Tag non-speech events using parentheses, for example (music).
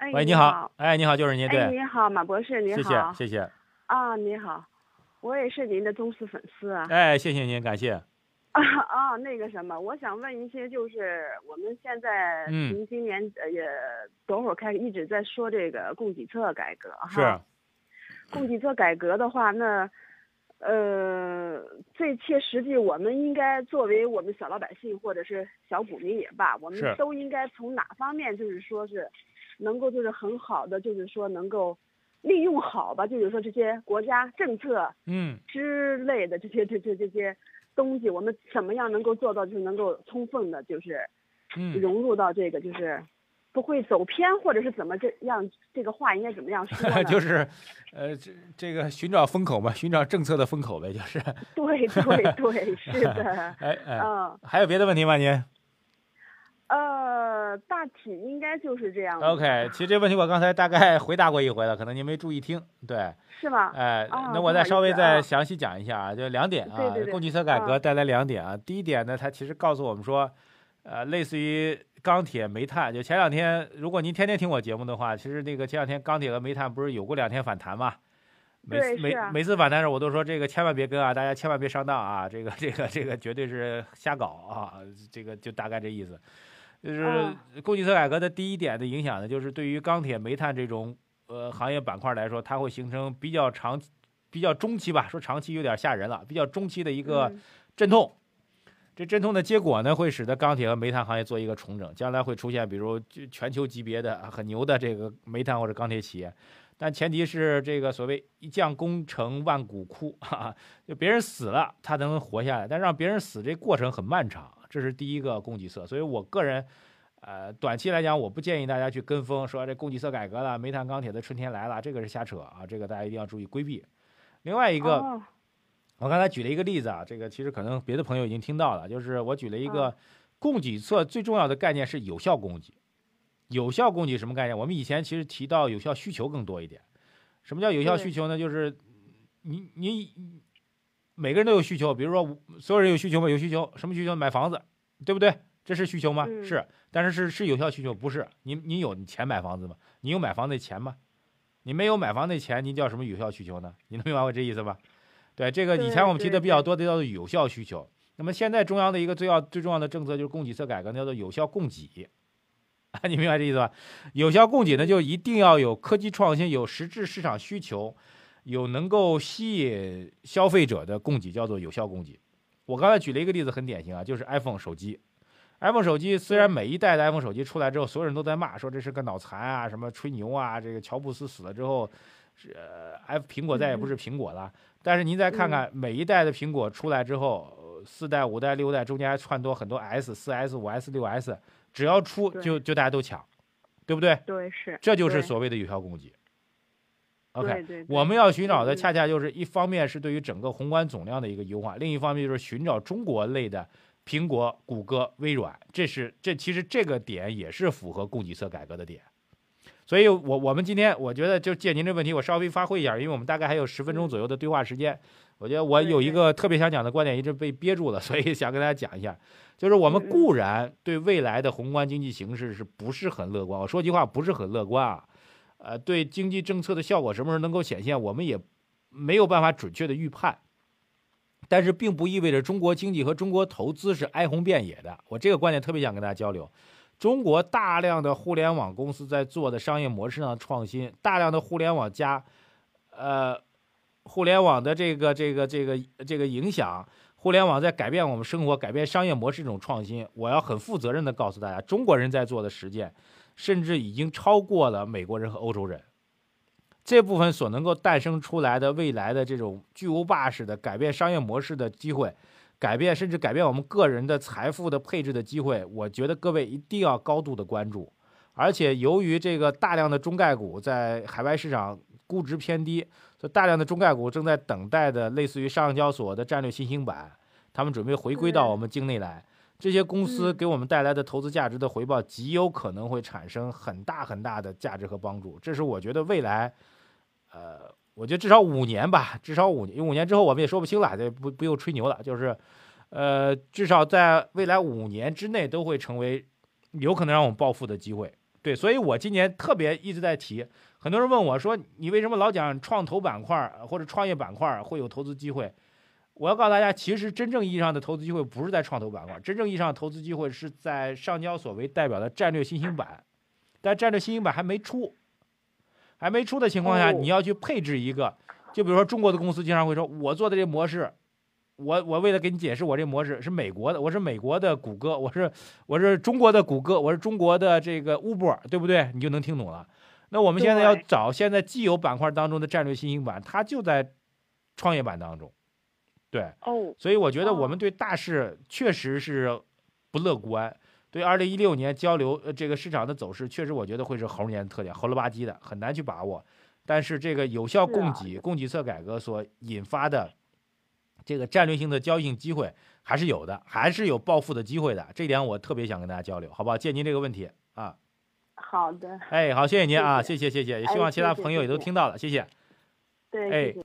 哎，喂，你好，哎，你好，就是您，对，哎，你好，马博士，你谢谢，谢谢。啊，你好，我也是您的忠实粉丝啊。哎，谢谢您，感谢。啊 (laughs) 啊，那个什么，我想问一些，就是我们现在从今年呃也多会儿开始一直在说这个供给侧改革哈。是。供给侧改革的话，那。呃，最切实际，我们应该作为我们小老百姓或者是小股民也罢，我们都应该从哪方面，就是说是，能够就是很好的，就是说能够利用好吧，就是说这些国家政策，嗯之类的这些这这这些东西，我们怎么样能够做到，就是能够充分的，就是融入到这个就是。不会走偏，或者是怎么这样？这个话应该怎么样说呢？(laughs) 就是，呃，这这个寻找风口嘛，寻找政策的风口呗，就是。对对对，是的。(laughs) 哎哎，嗯，还有别的问题吗？您？呃，大体应该就是这样。OK，其实这问题我刚才大概回答过一回了，可能您没注意听。对。是吗？哎，那我再稍微再详细讲一下啊，就两点啊，供给侧改革带来两点啊。第一点呢，它其实告诉我们说，呃，类似于。钢铁、煤炭，就前两天，如果您天天听我节目的话，其实那个前两天钢铁和煤炭不是有过两天反弹吗？每次每每次反弹时，我都说这个千万别跟啊，大家千万别上当啊，这个这个这个绝对是瞎搞啊，这个就大概这意思。就是供给侧改革的第一点的影响呢，就是对于钢铁、煤炭这种呃行业板块来说，它会形成比较长、比较中期吧，说长期有点吓人了，比较中期的一个阵痛。这阵痛的结果呢，会使得钢铁和煤炭行业做一个重整，将来会出现比如全球级别的很牛的这个煤炭或者钢铁企业，但前提是这个所谓一将功成万骨枯，哈，就别人死了他能活下来，但让别人死这过程很漫长，这是第一个供给侧。所以我个人，呃，短期来讲，我不建议大家去跟风，说这供给侧改革了，煤炭钢铁的春天来了，这个是瞎扯啊，这个大家一定要注意规避。另外一个。我刚才举了一个例子啊，这个其实可能别的朋友已经听到了，就是我举了一个供给侧最重要的概念是有效供给。有效供给什么概念？我们以前其实提到有效需求更多一点。什么叫有效需求呢？就是你你每个人都有需求，比如说所有人有需求吗？有需求，什么需求？买房子，对不对？这是需求吗？是，但是是是有效需求，不是。你你有钱买房子吗？你有买房的钱吗？你没有买房的钱，您叫什么有效需求呢？你能明白我这意思吧？对这个以前我们提的比较多的叫做有效需求，那么现在中央的一个最要最重要的政策就是供给侧改革，叫做有效供给，啊，(laughs) 你明白这意思吧？有效供给呢，就一定要有科技创新、有实质市场需求、有能够吸引消费者的供给，叫做有效供给。我刚才举了一个例子，很典型啊，就是 iPhone 手机。iPhone 手机虽然每一代的 iPhone 手机出来之后，所有人都在骂，说这是个脑残啊，什么吹牛啊，这个乔布斯死了之后，是 F 苹果再也不是苹果了。但是您再看看每一代的苹果出来之后，四代、五代、六代中间还串多很多 S、四 S、五 S、六 S，只要出就就大家都抢，对不对？对，是。这就是所谓的有效供给。OK，我们要寻找的恰恰就是一方面是对于整个宏观总量的一个优化，另一方面就是寻找中国类的苹果、谷歌、微软，这是这其实这个点也是符合供给侧改革的点。所以，我我们今天我觉得就借您这问题，我稍微发挥一下，因为我们大概还有十分钟左右的对话时间。我觉得我有一个特别想讲的观点，一直被憋住了，所以想跟大家讲一下。就是我们固然对未来的宏观经济形势是不是很乐观？我说句话，不是很乐观啊。呃，对经济政策的效果什么时候能够显现，我们也没有办法准确的预判。但是，并不意味着中国经济和中国投资是哀鸿遍野的。我这个观点特别想跟大家交流。中国大量的互联网公司在做的商业模式上的创新，大量的互联网加，呃，互联网的这个这个这个这个影响，互联网在改变我们生活、改变商业模式这种创新，我要很负责任的告诉大家，中国人在做的实践，甚至已经超过了美国人和欧洲人。这部分所能够诞生出来的未来的这种巨无霸式的改变商业模式的机会。改变甚至改变我们个人的财富的配置的机会，我觉得各位一定要高度的关注。而且由于这个大量的中概股在海外市场估值偏低，所以大量的中概股正在等待的类似于上交所的战略新兴板，他们准备回归到我们境内来。这些公司给我们带来的投资价值的回报，极有可能会产生很大很大的价值和帮助。这是我觉得未来，呃。我觉得至少五年吧，至少五年，五年之后我们也说不清了，这不不用吹牛了，就是，呃，至少在未来五年之内都会成为有可能让我们暴富的机会。对，所以我今年特别一直在提，很多人问我说，你为什么老讲创投板块或者创业板块会有投资机会？我要告诉大家，其实真正意义上的投资机会不是在创投板块，真正意义上的投资机会是在上交所为代表的战略新兴板，但战略新兴板还没出，还没出的情况下，你要去配置一个，就比如说中国的公司经常会说，我做的这模式，我我为了给你解释，我这模式是美国的，我是美国的谷歌，我是我是中国的谷歌，我是中国的这个 Uber，对不对？你就能听懂了。那我们现在要找现在既有板块当中的战略新兴板，它就在创业板当中。对，哦，所以我觉得我们对大势确实是不乐观。对二零一六年交流呃这个市场的走势，确实我觉得会是猴年的特点，猴了吧唧的，很难去把握。但是这个有效供给、供给侧改革所引发的这个战略性的交易性机会还是有的，还是有暴富的机会的。这点我特别想跟大家交流，好不好？借您这个问题啊。好的。哎，好，谢谢您啊，谢谢谢谢谢，也希望其他朋友也都听到了，谢谢。对，哎。